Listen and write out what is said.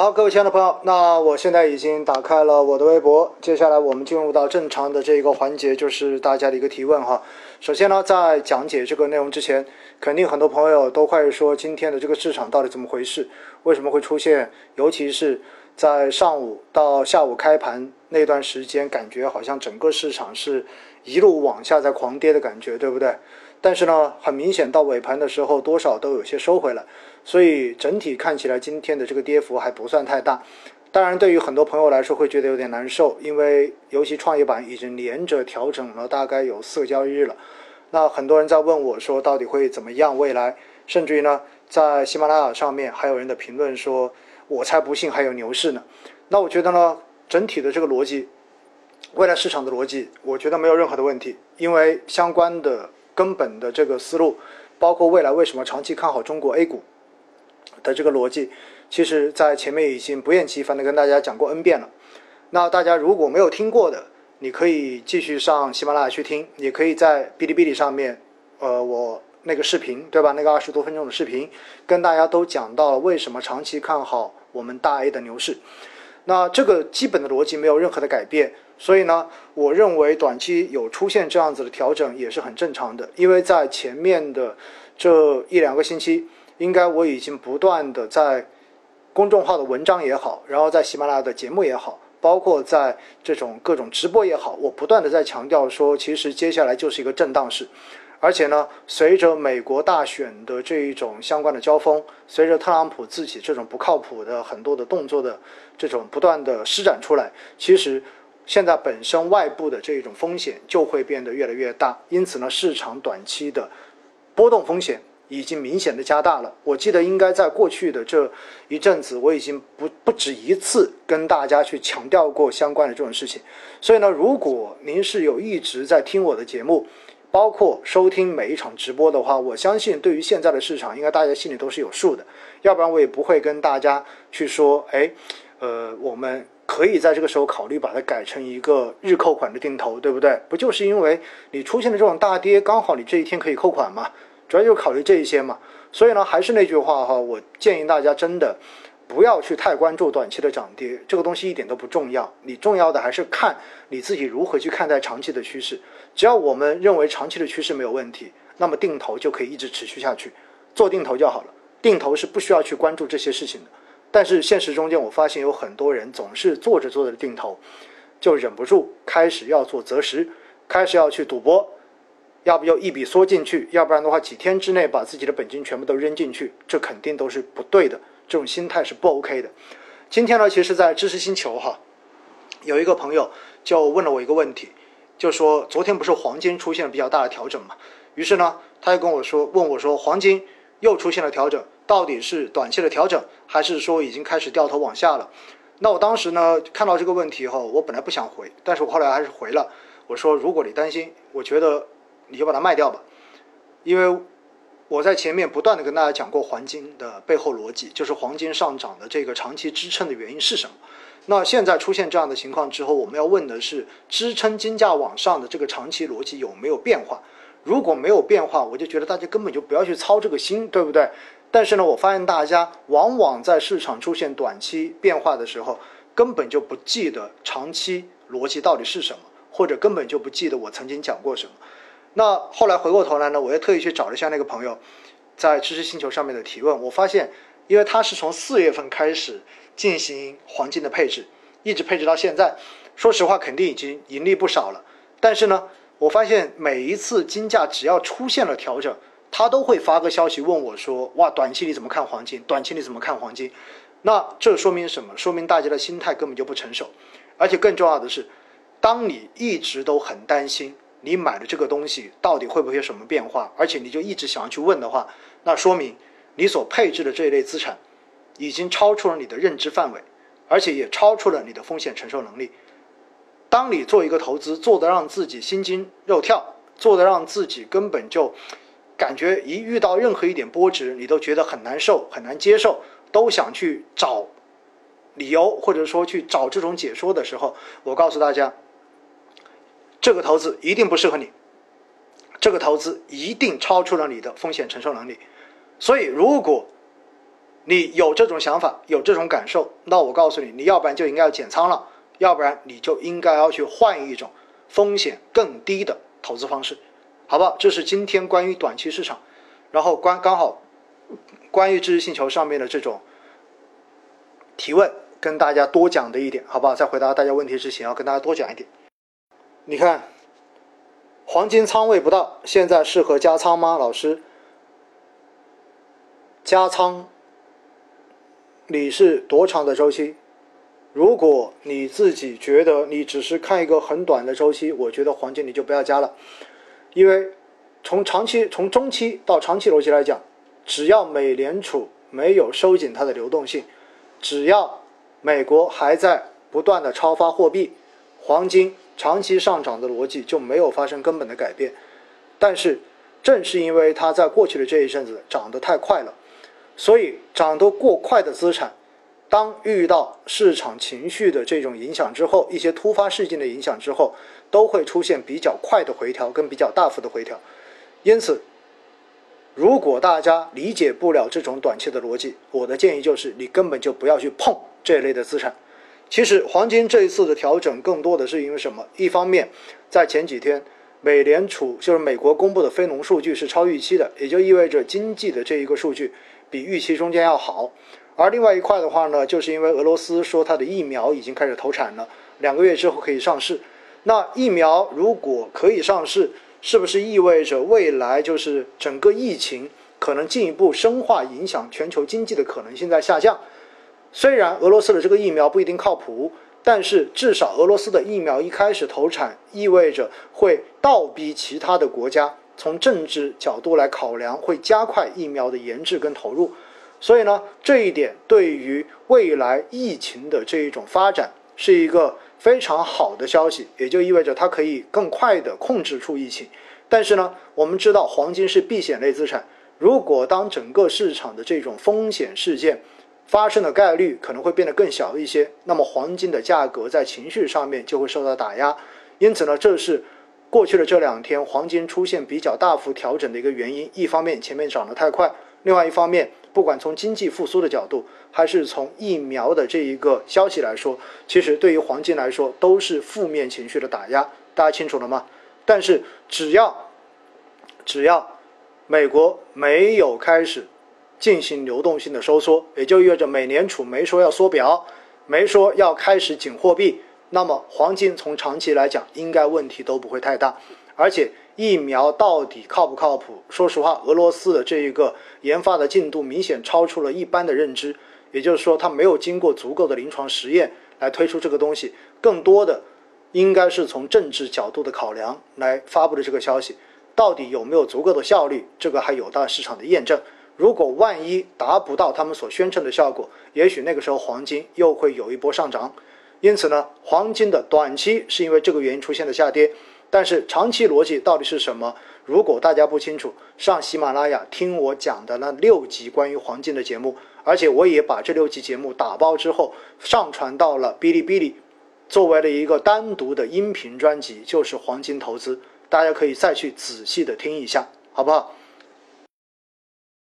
好，各位亲爱的朋友，那我现在已经打开了我的微博，接下来我们进入到正常的这一个环节，就是大家的一个提问哈。首先呢，在讲解这个内容之前，肯定很多朋友都会说今天的这个市场到底怎么回事？为什么会出现？尤其是在上午到下午开盘那段时间，感觉好像整个市场是一路往下在狂跌的感觉，对不对？但是呢，很明显到尾盘的时候，多少都有些收回来，所以整体看起来今天的这个跌幅还不算太大。当然，对于很多朋友来说会觉得有点难受，因为尤其创业板已经连着调整了大概有四个交易日了。那很多人在问我说，到底会怎么样？未来，甚至于呢，在喜马拉雅上面还有人的评论说，我才不信还有牛市呢。那我觉得呢，整体的这个逻辑，未来市场的逻辑，我觉得没有任何的问题，因为相关的。根本的这个思路，包括未来为什么长期看好中国 A 股的这个逻辑，其实在前面已经不厌其烦的跟大家讲过 N 遍了。那大家如果没有听过的，你可以继续上喜马拉雅去听，也可以在哔哩哔哩上面，呃，我那个视频对吧？那个二十多分钟的视频，跟大家都讲到了为什么长期看好我们大 A 的牛市。那这个基本的逻辑没有任何的改变。所以呢，我认为短期有出现这样子的调整也是很正常的，因为在前面的这一两个星期，应该我已经不断的在公众号的文章也好，然后在喜马拉雅的节目也好，包括在这种各种直播也好，我不断的在强调说，其实接下来就是一个震荡市，而且呢，随着美国大选的这一种相关的交锋，随着特朗普自己这种不靠谱的很多的动作的这种不断的施展出来，其实。现在本身外部的这种风险就会变得越来越大，因此呢，市场短期的波动风险已经明显的加大了。我记得应该在过去的这一阵子，我已经不不止一次跟大家去强调过相关的这种事情。所以呢，如果您是有一直在听我的节目，包括收听每一场直播的话，我相信对于现在的市场，应该大家心里都是有数的。要不然我也不会跟大家去说，哎，呃，我们。可以在这个时候考虑把它改成一个日扣款的定投，对不对？不就是因为你出现的这种大跌，刚好你这一天可以扣款嘛？主要就考虑这一些嘛。所以呢，还是那句话哈，我建议大家真的不要去太关注短期的涨跌，这个东西一点都不重要。你重要的还是看你自己如何去看待长期的趋势。只要我们认为长期的趋势没有问题，那么定投就可以一直持续下去，做定投就好了。定投是不需要去关注这些事情的。但是现实中间，我发现有很多人总是做着做着定投，就忍不住开始要做择时，开始要去赌博，要不就一笔缩进去，要不然的话几天之内把自己的本金全部都扔进去，这肯定都是不对的，这种心态是不 OK 的。今天呢，其实，在知识星球哈，有一个朋友就问了我一个问题，就说昨天不是黄金出现了比较大的调整嘛？于是呢，他就跟我说，问我说黄金又出现了调整。到底是短期的调整，还是说已经开始掉头往下了？那我当时呢看到这个问题后，我本来不想回，但是我后来还是回了。我说，如果你担心，我觉得你就把它卖掉吧，因为我在前面不断的跟大家讲过黄金的背后逻辑，就是黄金上涨的这个长期支撑的原因是什么。那现在出现这样的情况之后，我们要问的是支撑金价往上的这个长期逻辑有没有变化？如果没有变化，我就觉得大家根本就不要去操这个心，对不对？但是呢，我发现大家往往在市场出现短期变化的时候，根本就不记得长期逻辑到底是什么，或者根本就不记得我曾经讲过什么。那后来回过头来呢，我又特意去找了一下那个朋友在知识星球上面的提问，我发现，因为他是从四月份开始进行黄金的配置，一直配置到现在，说实话肯定已经盈利不少了。但是呢，我发现每一次金价只要出现了调整，他都会发个消息问我说：“哇，短期你怎么看黄金？短期你怎么看黄金？”那这说明什么？说明大家的心态根本就不成熟。而且更重要的是，当你一直都很担心你买的这个东西到底会不会有什么变化，而且你就一直想要去问的话，那说明你所配置的这一类资产已经超出了你的认知范围，而且也超出了你的风险承受能力。当你做一个投资，做的让自己心惊肉跳，做的让自己根本就。感觉一遇到任何一点波折，你都觉得很难受、很难接受，都想去找理由，或者说去找这种解说的时候，我告诉大家，这个投资一定不适合你，这个投资一定超出了你的风险承受能力。所以，如果你有这种想法，有这种感受，那我告诉你，你要不然就应该要减仓了，要不然你就应该要去换一种风险更低的投资方式，好不好？这是今天关于短期市场，然后关刚好关于知识星球上面的这种提问，跟大家多讲的一点，好不好？在回答大家问题之前，要跟大家多讲一点。你看，黄金仓位不到，现在适合加仓吗？老师，加仓，你是多长的周期？如果你自己觉得你只是看一个很短的周期，我觉得黄金你就不要加了，因为从长期、从中期到长期逻辑来讲，只要美联储没有收紧它的流动性，只要美国还在不断的超发货币，黄金。长期上涨的逻辑就没有发生根本的改变，但是正是因为它在过去的这一阵子涨得太快了，所以涨得过快的资产，当遇到市场情绪的这种影响之后，一些突发事件的影响之后，都会出现比较快的回调跟比较大幅的回调。因此，如果大家理解不了这种短期的逻辑，我的建议就是你根本就不要去碰这类的资产。其实黄金这一次的调整更多的是因为什么？一方面，在前几天，美联储就是美国公布的非农数据是超预期的，也就意味着经济的这一个数据比预期中间要好。而另外一块的话呢，就是因为俄罗斯说它的疫苗已经开始投产了，两个月之后可以上市。那疫苗如果可以上市，是不是意味着未来就是整个疫情可能进一步深化，影响全球经济的可能性在下降？虽然俄罗斯的这个疫苗不一定靠谱，但是至少俄罗斯的疫苗一开始投产，意味着会倒逼其他的国家从政治角度来考量，会加快疫苗的研制跟投入。所以呢，这一点对于未来疫情的这一种发展是一个非常好的消息，也就意味着它可以更快的控制住疫情。但是呢，我们知道黄金是避险类资产，如果当整个市场的这种风险事件，发生的概率可能会变得更小一些，那么黄金的价格在情绪上面就会受到打压，因此呢，这是过去的这两天黄金出现比较大幅调整的一个原因。一方面前面涨得太快，另外一方面，不管从经济复苏的角度，还是从疫苗的这一个消息来说，其实对于黄金来说都是负面情绪的打压，大家清楚了吗？但是只要只要美国没有开始。进行流动性的收缩，也就意味着美联储没说要缩表，没说要开始紧货币，那么黄金从长期来讲应该问题都不会太大。而且疫苗到底靠不靠谱？说实话，俄罗斯的这一个研发的进度明显超出了一般的认知，也就是说，它没有经过足够的临床实验来推出这个东西，更多的应该是从政治角度的考量来发布的这个消息，到底有没有足够的效率？这个还有待市场的验证。如果万一达不到他们所宣称的效果，也许那个时候黄金又会有一波上涨。因此呢，黄金的短期是因为这个原因出现的下跌，但是长期逻辑到底是什么？如果大家不清楚，上喜马拉雅听我讲的那六集关于黄金的节目，而且我也把这六集节目打包之后上传到了哔哩哔哩，作为了一个单独的音频专辑，就是黄金投资，大家可以再去仔细的听一下，好不好？